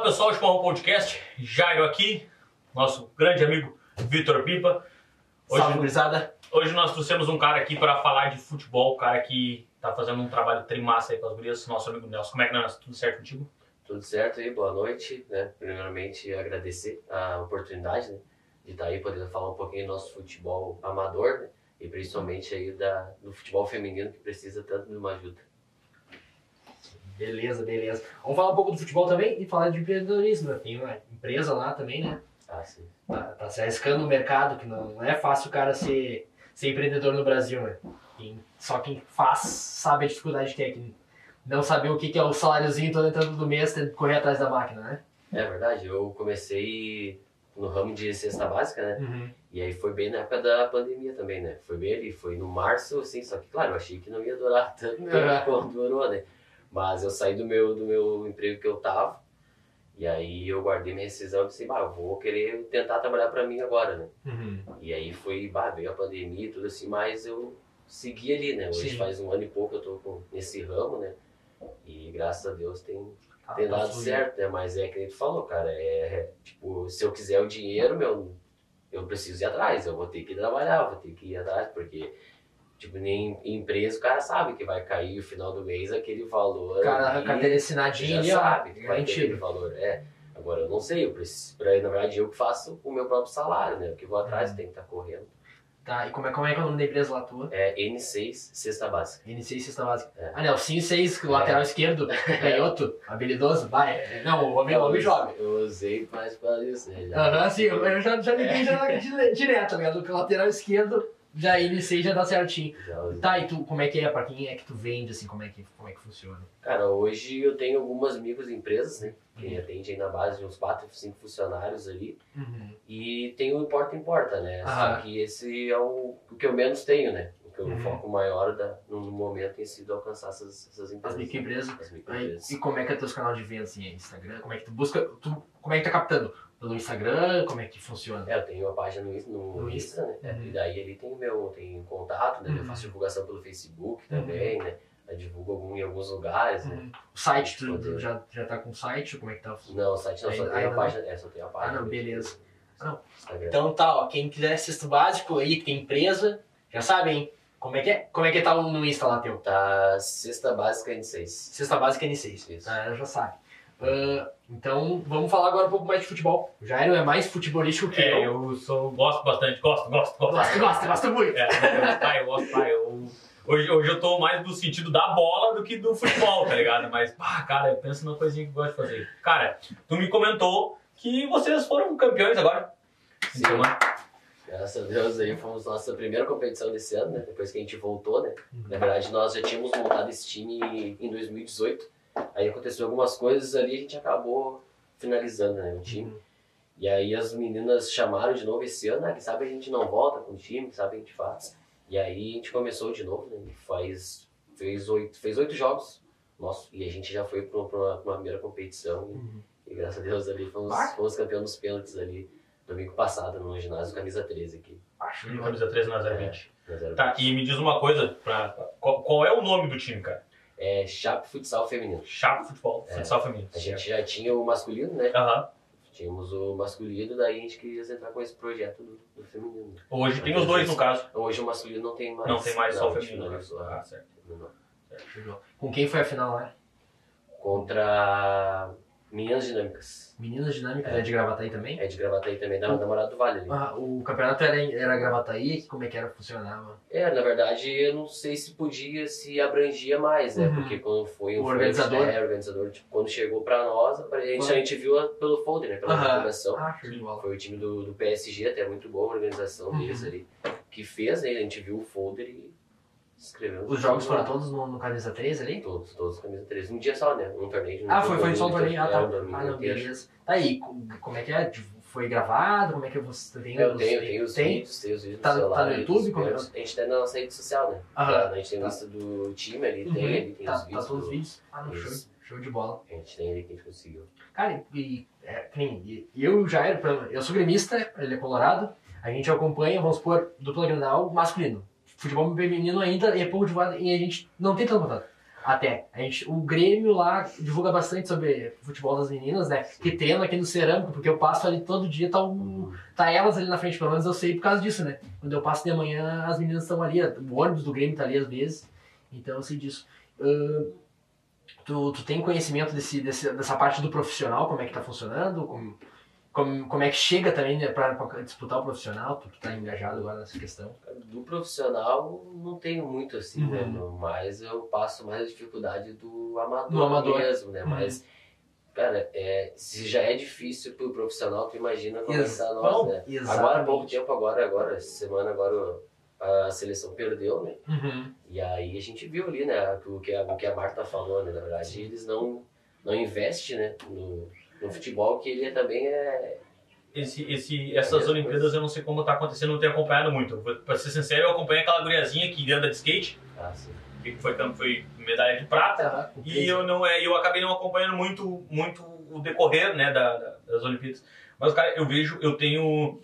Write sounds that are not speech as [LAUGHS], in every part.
Fala pessoal, Chimarrão Podcast, Jairo aqui, nosso grande amigo Vitor Pipa. Hoje, Salve, gurizada. hoje nós trouxemos um cara aqui para falar de futebol, um cara que tá fazendo um trabalho trimassa aí com as gurias, nosso amigo Nelson. Como é que é, Nelson? Tudo certo contigo? Tudo certo aí, boa noite, né? Primeiramente agradecer a oportunidade, né? De estar aí podendo falar um pouquinho do nosso futebol amador, né? E principalmente aí da, do futebol feminino que precisa tanto de uma ajuda. Beleza, beleza. Vamos falar um pouco do futebol também e falar de empreendedorismo. né? Tem uma empresa lá também, né? Ah, sim. Tá, tá se arriscando no mercado, que não, não é fácil o cara ser, ser empreendedor no Brasil, né? Quem- só quem faz sabe a dificuldade que é. Não saber o que que é o saláriozinho todo entrando do mês, tendo que correr atrás da máquina, né? É verdade, eu comecei no ramo de cesta básica, né? E aí foi bem na época da pandemia também, né? Foi bem ali, foi no março, assim, só que claro, eu achei que não ia durar [LAUGHS] tanto Uhum. quanto durou, né? Mas eu saí do meu, do meu emprego que eu tava, e aí eu guardei minha rescisão e disse, bah, eu vou querer tentar trabalhar pra mim agora, né? Uhum. E aí foi, bah, veio a pandemia e tudo assim, mas eu segui ali, né? Hoje Sim. faz um ano e pouco eu tô com, nesse ramo, né? E graças a Deus tem, Tá, tem tá dado certo, né? Mas é que nem tu falou, cara, é tipo, se eu quiser o dinheiro, meu, eu preciso ir atrás, eu vou ter que trabalhar, vou ter que ir atrás, porque, tipo, nem em empresa o cara sabe que vai cair no final do mês aquele valor. O cara, a ali, carteira já assinadinha ó, sabe que vai ter aquele valor. É. Agora eu não sei, eu preciso, pra, na verdade eu que faço o meu próprio salário, né? Porque vou atrás, Uhum. tem que estar correndo. Tá, e como é, como é que é o nome da empresa lá tua? É N6, cesta básica. N6 cesta básica. É. Ah, Nelsinho 6, lateral esquerdo, canhoto, [LAUGHS] habilidoso. Vai, é, não, o homem, o homem joga. Eu usei mais pra isso, né? Já. Aham, sim, eu já, já liguei já [LAUGHS] dire- direto, tá ligado? Porque o lateral esquerdo, já iniciei, já dá certinho. Já. Tá, e tu, como é que é? Pra quem é que tu vende, assim, como é que, como é que funciona? Cara, hoje eu tenho algumas microempresas, né? Que Uhum. atende aí na base de uns 4, 5 funcionários ali. Uhum. E tem o Importa Importa, né? Aham. Só que esse é o, o que eu menos tenho, né? O que eu Uhum. foco maior da, no, momento tem sido alcançar essas, essas As empresas. microempresas. As Aí, microempresas. e como é que é teus canal de venda, assim, é Instagram? Como é que tu busca, tu, como é que tá captando? Pelo Instagram, como é que funciona? É, eu tenho uma página no, Insta- no, No Insta, né? Uhum. E daí ali tem meu tem contato, né? Eu Uhum. faço divulgação pelo Facebook Uhum. também, né? Eu divulgo algum, em alguns lugares, né? Uhum. O site, tu, Poder. tu já, já tá com o site? Como é que tá? Não, o site não, só Ainda- tem a página. É, só tem a página. Ah, não, beleza. Não. Então tá, ó, quem quiser cesto básico aí, que tem empresa, já sabe, hein? Como é que é? Como é que tá no Insta lá teu? Tá cesta básica N6. Cesta básica N6. Isso. Ah, já sabe. Ah, então, vamos falar agora um pouco mais de futebol. O Jairo é mais futebolístico que É, eu. eu sou, gosto bastante, gosto, gosto, gosto. Gosta, gosta, gosta muito. É, eu, pai, eu gosto, pai, eu, hoje, hoje eu tô mais do sentido da bola do que do futebol, tá ligado? Mas, pá, cara, eu penso numa coisinha que eu gosto de fazer. Cara, tu me comentou que vocês foram campeões agora. Sim. Então, né? Graças a Deus aí fomos nossa primeira competição desse ano, né? Depois que a gente voltou, né? Uhum. Na verdade, nós já tínhamos montado esse time em 2018. Aí aconteceu algumas coisas ali e a gente acabou finalizando, né? O time. Uhum. E aí as meninas chamaram de novo esse ano, né? Que sabe a gente não volta com o time, que sabe a gente faz. E aí a gente começou de novo, né? E faz, fez, oito, fez oito jogos. Nossa, e a gente já foi para uma, pra uma primeira competição. E, Uhum. e graças a Deus ali fomos, fomos campeões dos pênaltis ali domingo passado no ginásio camisa 13 aqui. Acho que Camisa 13 na 020. na 020. Tá, e me diz uma coisa, pra, qual, qual é o nome do time, cara? É Chape Futsal Feminino. Chapo Futebol, É. futsal feminino. A gente já tinha o masculino, né? Aham. Tínhamos o masculino, daí a gente queria entrar com esse projeto do, do feminino. Hoje tem os dois, no caso. Hoje o masculino não tem mais. Não tem mais só o feminino. né? finalizou. Ah, certo. Não. Com quem foi a final lá? Contra Meninas Dinâmicas. Meninas Dinâmicas, É. é de Gravataí também? É de Gravataí também, da namorada do Vale ali. Ah, o campeonato era, era Gravataí, como é que era, funcionava? É, na verdade, eu não sei se podia, se abrangia mais, né? Uhum. Porque quando foi O foi- organizador. É, o organizador, tipo, quando chegou pra nós, a gente, a gente viu pelo folder, né? Pela Aham. divulgação. Ah. Foi o time do, do PSG, até muito boa a organização Uhum. deles ali, que fez, né? A gente viu o folder e escreveu. Os jogos foram todos no, no Camisa 3 ali? Todos, todos camisa 13. Um dia só, né? Um torneio. Ah, foi, foi só um torneio. Ah, é, tá. um domingo Ah, não, beleza. Tá aí, co- como é que é? Foi gravado? Como é que você tem Eu os- tenho, tenho os tem? vídeos, tenho os vídeos Tá- no celular. tá no YouTube? Como é? pênaltis. A gente tem na nossa rede social, né? Aham. A gente tem o Tá. lista do time ali, Uhum. tem ali, tem Tá, os tá vídeos. todos os vídeos. Ah, não, show, show de bola. A gente tem ali que a gente conseguiu. Cara, e, é, eu já era, eu sou gremista, ele é colorado, a gente acompanha, vamos supor, dupla granal masculino. Futebol feminino ainda é pouco divulgado e a gente não tem tanto contato. Até. A gente, o Grêmio lá divulga bastante sobre futebol das meninas, né? Que treino aqui no Cerâmico, porque eu passo ali todo dia, tá, um, tá elas ali na frente, pelo menos eu sei por causa disso, né? Quando eu passo de manhã, as meninas estão ali, o ônibus do Grêmio tá ali às vezes, então eu sei disso. Uh, tu, tu tem conhecimento desse, desse, dessa parte do profissional, como é que tá funcionando? Como, como, como é que chega também né, pra, pra disputar o profissional? Tu, tu tá engajado agora nessa questão? Do profissional não tenho muito assim, né? Uhum. no- Mas eu passo mais a dificuldade do amador, Do amador. mesmo, né? Uhum. Mas, cara, é, se já é difícil pro profissional, tu imagina tá nós, Bom, né? exatamente. Agora há pouco tempo, agora, agora, essa semana agora a seleção perdeu, né? Uhum. E aí a gente viu ali, né, o que a, o que a Marta falou, né? Na verdade, eles não, não investem, né, no, no futebol, que ele também é. Esse, esse, essas Olimpíadas eu não sei como tá acontecendo, não tenho acompanhado muito. Pra ser sincero, eu acompanhei aquela guriazinha que anda de skate, Assim, que foi, foi medalha de prata. Tá, o E eu não é, eu acabei não acompanhando muito, muito o decorrer, né, da, da- das Olimpíadas. Mas cara, eu vejo, eu tenho,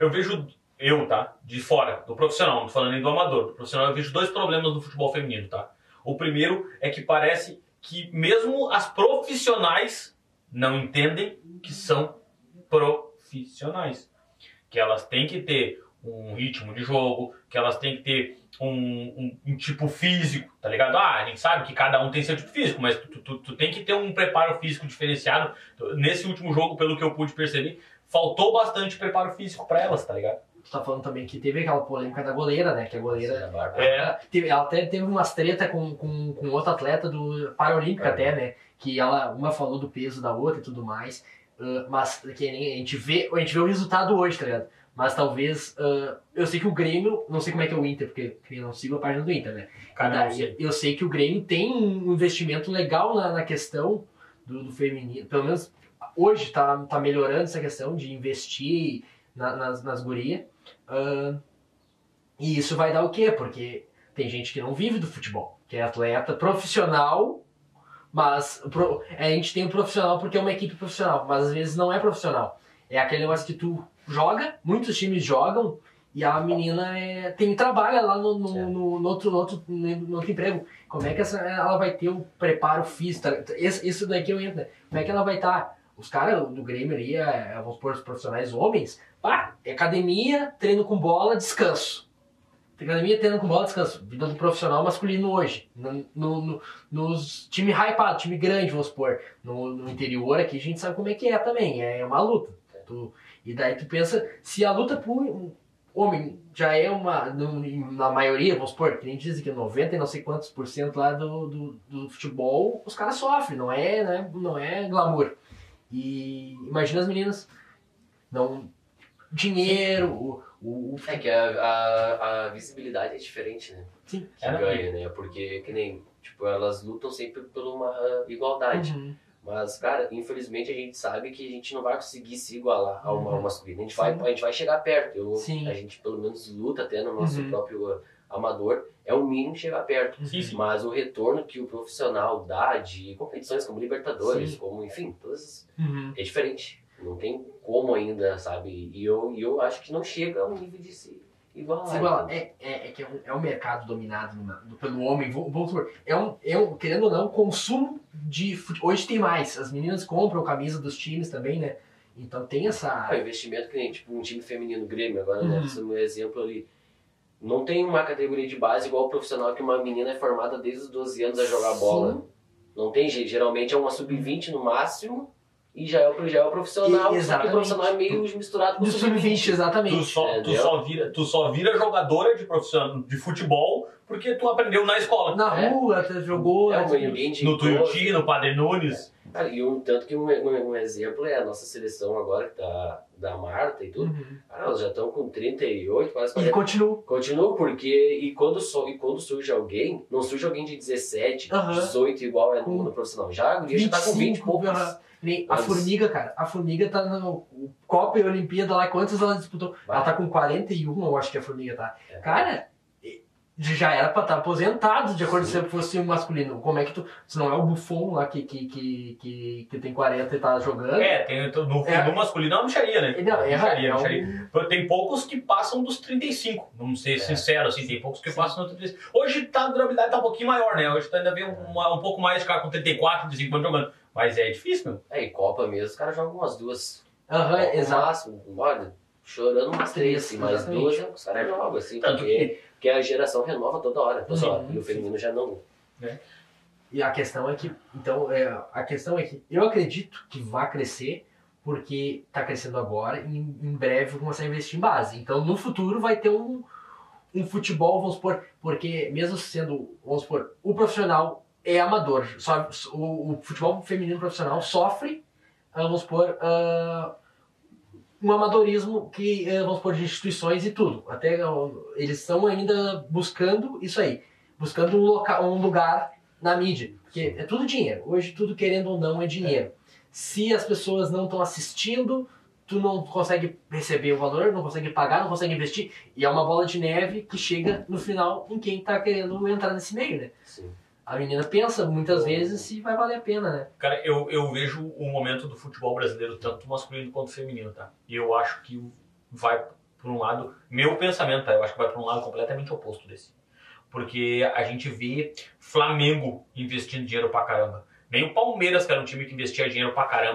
eu vejo eu, tá, de fora do profissional, não tô falando nem do amador, do profissional, eu vejo dois problemas do futebol feminino, tá. O primeiro é que parece que mesmo as profissionais não entendem que são profissionais, que elas têm que ter um ritmo de jogo, que elas têm que ter um, um- um tipo físico, tá ligado? Ah, a gente sabe que cada um tem seu tipo físico, mas tu, tu- tu tem que ter um preparo físico diferenciado. Nesse último jogo, pelo que eu pude perceber, faltou bastante preparo físico pra elas, tá ligado? Tu tá falando também que teve aquela polêmica da goleira, né? Que a goleira. Bárbara. É. Ela, teve, ela até teve umas treta com, com, com outro atleta do Paralímpico É. até, né? Que ela, uma falou do peso da outra e tudo mais. ah, mas que a gente vê, a gente vê o resultado hoje, tá ligado? Mas talvez. ah, eu sei que o Grêmio, não sei como é que é o Inter, porque eu não sigo a página do Inter, né? Cara, E sei. eu sei que o Grêmio tem um investimento legal na, na questão do, do feminino. Pelo menos hoje tá, tá melhorando essa questão de investir na- nas, nas gurias. Ah, e isso vai dar o quê? Porque tem gente que não vive do futebol, que é atleta profissional, mas pro- a gente tem um profissional porque é uma equipe profissional, mas às vezes não é profissional. É aquele negócio que tu joga, muitos times jogam, e a menina é, tem trabalha lá no, no, Certo. no- no outro, no, outro, no outro emprego. Como é que essa, ela vai ter o preparo físico? tá? Esse- Isso daqui eu entro. né? Como é que ela vai estar? Os caras do Grêmio ali, é, vamos supor, os profissionais homens, pá, é academia, treino com bola, descanso. Academia, treino com bola, descanso. Vida do profissional masculino hoje. No, no, no- nos time hypado, time grande, vamos supor. No, no interior aqui a gente sabe como é que é também. É uma luta. Tu- e daí tu pensa, se a luta por homem já é uma, na maioria, vamos supor, que nem dizem que 90 e não sei quantos por cento lá do, do, do futebol, os caras sofrem, não é, né, não é glamour. E imagina as meninas, não dinheiro, o, o, É que a, a, a visibilidade é diferente, né? sim, Que É, ganha, né? Porque, que nem, tipo, elas lutam sempre por uma igualdade. Uhum. Mas, cara, infelizmente a gente sabe que a gente não vai conseguir se igualar a uma, Uhum. ao masculino. A gente, vai, a gente vai chegar perto. Eu. A gente pelo menos luta até no nosso Uhum. próprio amador. É o mínimo chegar perto. Sim, sim. Mas o retorno que o profissional dá de competições como Libertadores, Sim. como, enfim, todas Uhum. é diferente. Não tem como ainda, sabe? E eu, e eu acho que não chega ao nível de se igualar. Se? É, é, é que é um, é um mercado dominado do- pelo homem. Vou- supor, é um, é um, querendo ou não, consumo de fute- Hoje tem mais. As meninas compram camisa dos times também, né? Então tem essa. Ah, investimento que nem tipo um time feminino Grêmio, agora, Uhum. né? Como exemplo ali. Não tem uma categoria de base igual o profissional que uma menina é formada desde os 12 anos a jogar bola. Não tem jeito. Geralmente é uma sub-20 no máximo e já é o, já é o profissional. E- Só que o exatamente. profissional é meio misturado com o Do sub-20, sub-20. Tu exatamente. só, tu, Entendeu? só vira, tu só vira jogadora de profissional de futebol porque tu aprendeu na escola. Na É. rua, tu jogou. É um tu- ambiente No. Tuiuti, no Padre Nunes. Cara, e um tanto que um, um, um exemplo é a nossa seleção agora, que tá da Marta e tudo. Uhum. Cara, elas já estão com 38, quase E 40. continua. Continua porque e quando, so, e quando surge alguém, não surge alguém de 17, Aham. 18 igual é no, no profissional. Já a guria já tá com 20 e poucos. Nem A Mas- Formiga, cara, a Formiga tá no Copa e Olimpíada lá, quantas ela disputou? Vai. Ela tá com 41, eu acho que a Formiga tá. É. Cara, e- já era pra estar aposentado, de acordo se fosse um masculino. Como é que tu. Se não é o Buffon lá que, que, que, que, que tem 40 e tá jogando. É, tem, no, É. no masculino é uma micharia, né? Não, é, micharia, é um- micharia. Tem poucos que passam dos 35, vamos ser sinceros, assim, tem poucos que passam dos 35. Hoje tá, a durabilidade tá um pouquinho maior, né? Hoje tu ainda vê um, um pouco mais de cara com 34, 35 anos jogando. Mas é difícil, meu. É, e Copa mesmo, os caras jogam umas duas. Aham, no exato. máximo, olha, chorando umas três, assim, mas Exatamente. duas é que os caras jogam, assim, Tanto porque, porque a geração renova toda hora, toda Uhum. hora. E o feminino já não. E a questão é que, então, é, a questão é que eu acredito que vai crescer porque está crescendo agora e em, em breve vão começar a investir em base. Então, no futuro vai ter um, um futebol, vamos supor, porque mesmo sendo, vamos supor, o profissional é amador, só, o, o futebol feminino profissional sofre, ah, vamos supor, ah, um amadorismo que, ah, vamos supor, de instituições e tudo. Até ah, eles estão ainda buscando isso aí, buscando um, loca, um lugar na mídia. Porque é tudo dinheiro. Hoje, tudo querendo ou não é dinheiro. Se as pessoas não estão assistindo, tu não consegue receber o valor, não consegue pagar, não consegue investir. E é uma bola de neve que chega no final em quem tá querendo entrar nesse meio, né? Sim. A menina pensa muitas vezes se vai valer a pena, né? Cara, eu, eu vejo o momento do futebol brasileiro, tanto masculino quanto feminino, tá? E eu acho que vai por um lado, meu pensamento, tá? Eu acho que vai por um lado completamente oposto desse. Porque a gente vê Flamengo investindo dinheiro pra caramba. Nem o Palmeiras, que era um time que investia dinheiro pra caramba,